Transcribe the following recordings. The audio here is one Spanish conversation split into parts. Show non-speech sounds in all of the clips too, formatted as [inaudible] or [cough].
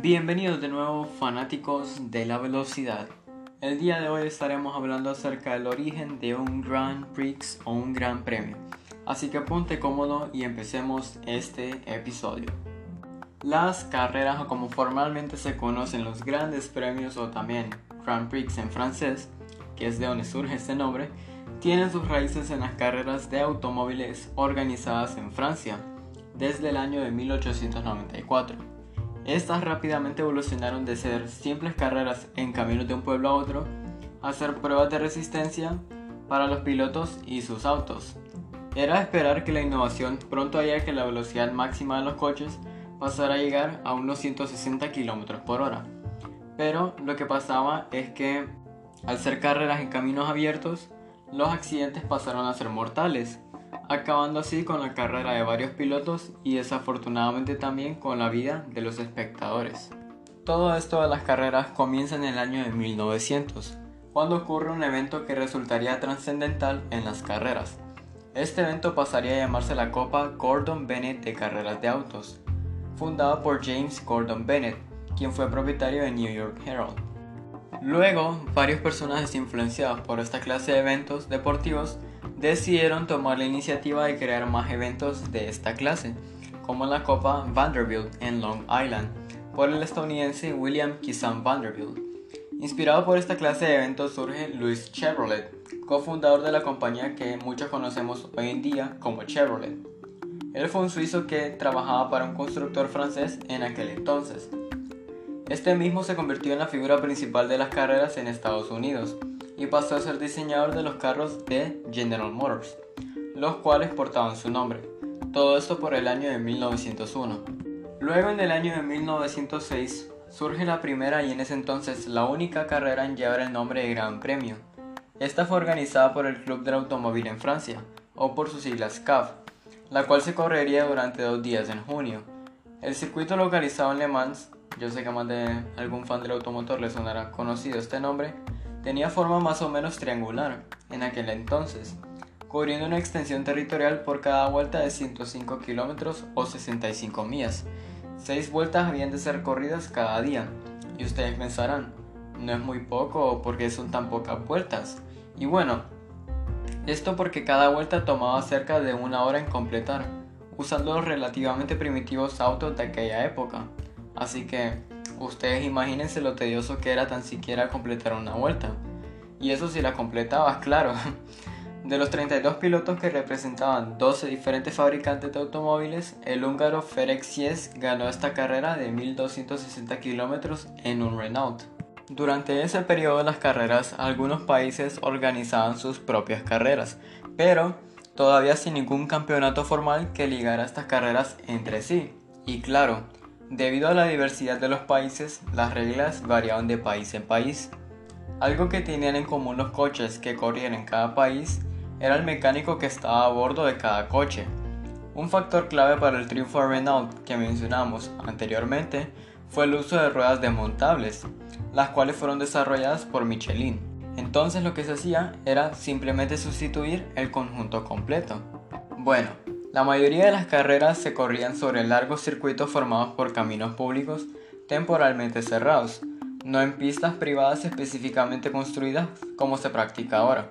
Bienvenidos de nuevo fanáticos de la velocidad. El día de hoy estaremos hablando acerca del origen de un Grand Prix o un Gran Premio. Así que ponte cómodo y empecemos este episodio. Las carreras o como formalmente se conocen los grandes premios o también Grand Prix en francés, que es de donde surge este nombre, tienen sus raíces en las carreras de automóviles organizadas en Francia desde el año de 1894. Estas rápidamente evolucionaron de ser simples carreras en caminos de un pueblo a otro a ser pruebas de resistencia para los pilotos y sus autos. Era esperar que la innovación pronto haría que la velocidad máxima de los coches pasara a llegar a unos 160 km por hora. Pero lo que pasaba es que al ser carreras en caminos abiertos, los accidentes pasaron a ser mortales acabando así con la carrera de varios pilotos y desafortunadamente también con la vida de los espectadores. Todo esto de las carreras comienza en el año de 1900, cuando ocurre un evento que resultaría trascendental en las carreras. Este evento pasaría a llamarse la Copa Gordon Bennett de Carreras de Autos, fundada por James Gordon Bennett, quien fue propietario de New York Herald. Luego, varios personajes influenciados por esta clase de eventos deportivos decidieron tomar la iniciativa de crear más eventos de esta clase, como la Copa Vanderbilt en Long Island, por el estadounidense William Kissam Vanderbilt. Inspirado por esta clase de eventos surge Louis Chevrolet, cofundador de la compañía que muchos conocemos hoy en día como Chevrolet. Él fue un suizo que trabajaba para un constructor francés en aquel entonces. Este mismo se convirtió en la figura principal de las carreras en Estados Unidos, y pasó a ser diseñador de los carros de General Motors, los cuales portaban su nombre. Todo esto por el año de 1901. Luego en el año de 1906 surge la primera y en ese entonces la única carrera en llevar el nombre de Gran Premio. Esta fue organizada por el Club del Automóvil en Francia, o por sus siglas CAF, la cual se correría durante dos días en junio. El circuito localizado en Le Mans, yo sé que más de algún fan del automotor le sonará conocido este nombre, tenía forma más o menos triangular en aquel entonces, cubriendo una extensión territorial por cada vuelta de 105 kilómetros o 65 millas. Seis vueltas habían de ser corridas cada día. Y ustedes pensarán, no es muy poco porque son tan pocas vueltas. Y bueno, esto porque cada vuelta tomaba cerca de una hora en completar, usando los relativamente primitivos autos de aquella época. Así que Ustedes imagínense lo tedioso que era tan siquiera completar una vuelta. Y eso si la completabas, [laughs] claro. De los 32 pilotos que representaban 12 diferentes fabricantes de automóviles, el húngaro Ferenc Sies ganó esta carrera de 1260 kilómetros en un Renault. Durante ese periodo de las carreras, algunos países organizaban sus propias carreras, pero todavía sin ningún campeonato formal que ligara estas carreras entre sí. Y claro, Debido a la diversidad de los países, las reglas variaban de país en país. Algo que tenían en común los coches que corrían en cada país era el mecánico que estaba a bordo de cada coche. Un factor clave para el triunfo de Renault que mencionamos anteriormente fue el uso de ruedas desmontables, las cuales fueron desarrolladas por Michelin. Entonces lo que se hacía era simplemente sustituir el conjunto completo. Bueno, la mayoría de las carreras se corrían sobre largos circuitos formados por caminos públicos temporalmente cerrados, no en pistas privadas específicamente construidas como se practica ahora.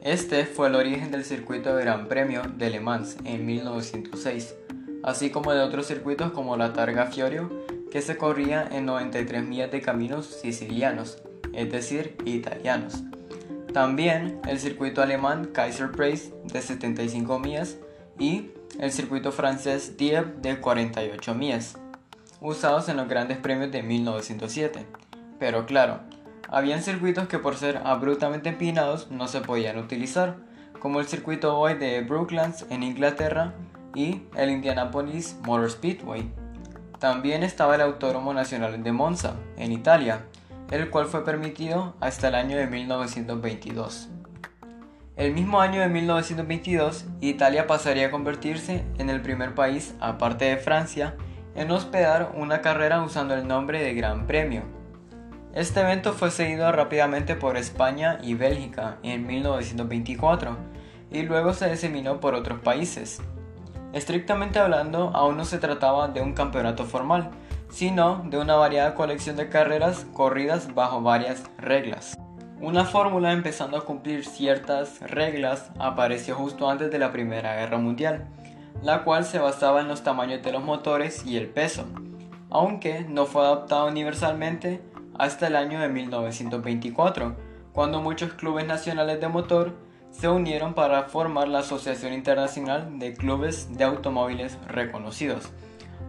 Este fue el origen del circuito Gran Premio de Le Mans en 1906, así como de otros circuitos como la Targa Fiorio, que se corría en 93 millas de caminos sicilianos, es decir, italianos. También el circuito alemán Kaiser Preis de 75 millas y el circuito francés Dieppe de 48 millas, usados en los grandes premios de 1907. Pero claro, habían circuitos que por ser abruptamente empinados no se podían utilizar, como el circuito hoy de Brooklands en Inglaterra y el Indianapolis Motor Speedway. También estaba el Autódromo Nacional de Monza, en Italia, el cual fue permitido hasta el año de 1922. El mismo año de 1922, Italia pasaría a convertirse en el primer país, aparte de Francia, en hospedar una carrera usando el nombre de Gran Premio. Este evento fue seguido rápidamente por España y Bélgica en 1924 y luego se diseminó por otros países. Estrictamente hablando, aún no se trataba de un campeonato formal, sino de una variada colección de carreras corridas bajo varias reglas. Una fórmula empezando a cumplir ciertas reglas apareció justo antes de la Primera Guerra Mundial, la cual se basaba en los tamaños de los motores y el peso, aunque no fue adoptada universalmente hasta el año de 1924, cuando muchos clubes nacionales de motor se unieron para formar la Asociación Internacional de Clubes de Automóviles Reconocidos,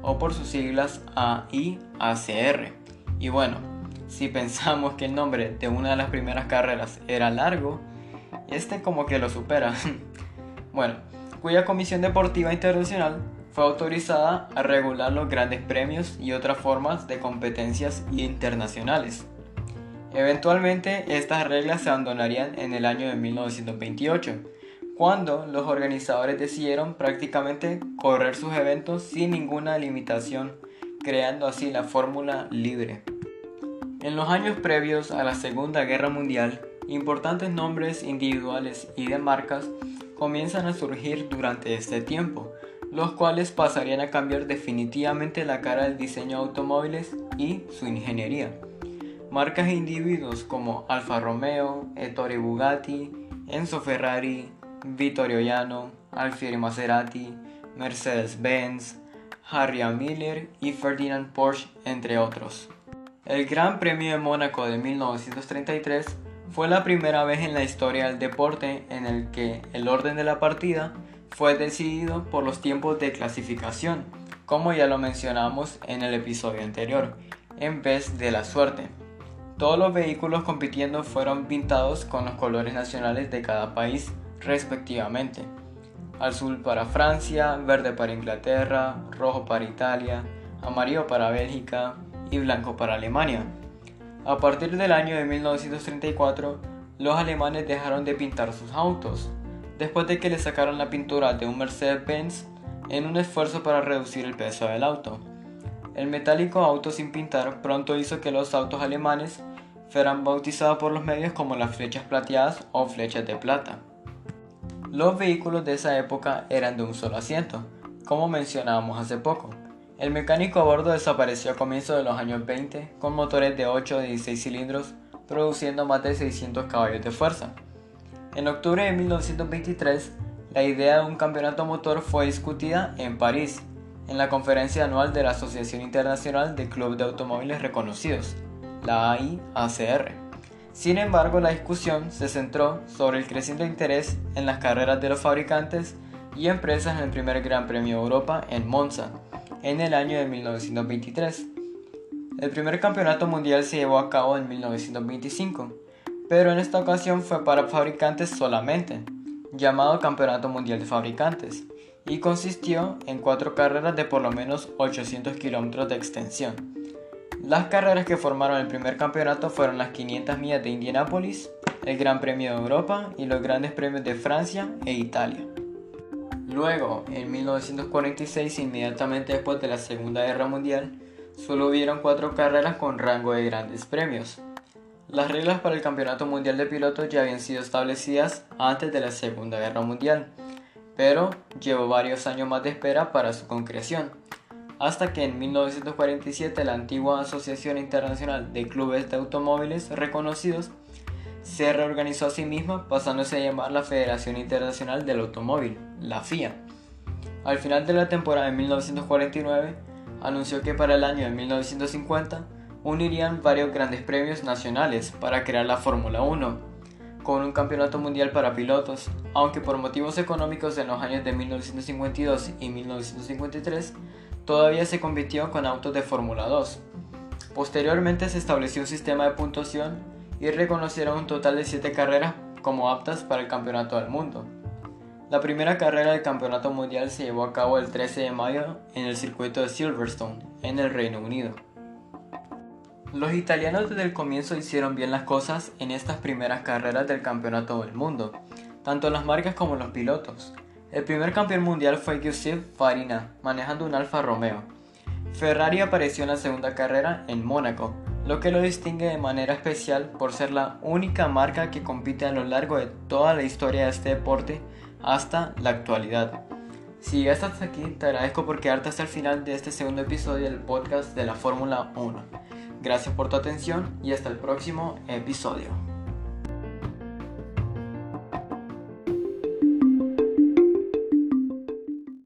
o por sus siglas AIACR. Y bueno, si pensamos que el nombre de una de las primeras carreras era largo, este como que lo supera. [laughs] bueno, cuya Comisión Deportiva Internacional fue autorizada a regular los grandes premios y otras formas de competencias internacionales. Eventualmente estas reglas se abandonarían en el año de 1928, cuando los organizadores decidieron prácticamente correr sus eventos sin ninguna limitación, creando así la fórmula libre. En los años previos a la Segunda Guerra Mundial, importantes nombres individuales y de marcas comienzan a surgir durante este tiempo, los cuales pasarían a cambiar definitivamente la cara del diseño de automóviles y su ingeniería. Marcas e individuos como Alfa Romeo, Ettore Bugatti, Enzo Ferrari, Vittorio Llano, Alfieri Maserati, Mercedes-Benz, Harry Miller y Ferdinand Porsche, entre otros. El Gran Premio de Mónaco de 1933 fue la primera vez en la historia del deporte en el que el orden de la partida fue decidido por los tiempos de clasificación, como ya lo mencionamos en el episodio anterior, en vez de la suerte. Todos los vehículos compitiendo fueron pintados con los colores nacionales de cada país respectivamente. Azul para Francia, verde para Inglaterra, rojo para Italia, amarillo para Bélgica y blanco para Alemania. A partir del año de 1934, los alemanes dejaron de pintar sus autos, después de que le sacaron la pintura de un Mercedes-Benz en un esfuerzo para reducir el peso del auto. El metálico auto sin pintar pronto hizo que los autos alemanes fueran bautizados por los medios como las flechas plateadas o flechas de plata. Los vehículos de esa época eran de un solo asiento, como mencionábamos hace poco. El mecánico a bordo desapareció a comienzos de los años 20 con motores de 8 o 16 cilindros produciendo más de 600 caballos de fuerza. En octubre de 1923, la idea de un campeonato motor fue discutida en París, en la conferencia anual de la Asociación Internacional de Clubes de Automóviles Reconocidos, la AIACR. Sin embargo, la discusión se centró sobre el creciente interés en las carreras de los fabricantes y empresas en el primer Gran Premio de Europa en Monza, en el año de 1923. El primer campeonato mundial se llevó a cabo en 1925, pero en esta ocasión fue para fabricantes solamente, llamado Campeonato Mundial de Fabricantes, y consistió en cuatro carreras de por lo menos 800 kilómetros de extensión. Las carreras que formaron el primer campeonato fueron las 500 millas de Indianápolis, el Gran Premio de Europa y los grandes premios de Francia e Italia. Luego, en 1946, inmediatamente después de la Segunda Guerra Mundial, solo hubieron cuatro carreras con rango de grandes premios. Las reglas para el Campeonato Mundial de Pilotos ya habían sido establecidas antes de la Segunda Guerra Mundial, pero llevó varios años más de espera para su concreción hasta que en 1947 la antigua Asociación Internacional de Clubes de Automóviles Reconocidos se reorganizó a sí misma pasándose a llamar la Federación Internacional del Automóvil, la FIA. Al final de la temporada de 1949, anunció que para el año de 1950 unirían varios grandes premios nacionales para crear la Fórmula 1, con un campeonato mundial para pilotos, aunque por motivos económicos en los años de 1952 y 1953 todavía se compitió con autos de Fórmula 2. Posteriormente se estableció un sistema de puntuación y reconocieron un total de 7 carreras como aptas para el Campeonato del Mundo. La primera carrera del Campeonato Mundial se llevó a cabo el 13 de mayo en el circuito de Silverstone, en el Reino Unido. Los italianos desde el comienzo hicieron bien las cosas en estas primeras carreras del Campeonato del Mundo, tanto las marcas como los pilotos. El primer campeón mundial fue Giuseppe Farina, manejando un Alfa Romeo. Ferrari apareció en la segunda carrera en Mónaco, lo que lo distingue de manera especial por ser la única marca que compite a lo largo de toda la historia de este deporte hasta la actualidad. Si ya estás aquí, te agradezco por quedarte hasta el final de este segundo episodio del podcast de la Fórmula 1. Gracias por tu atención y hasta el próximo episodio.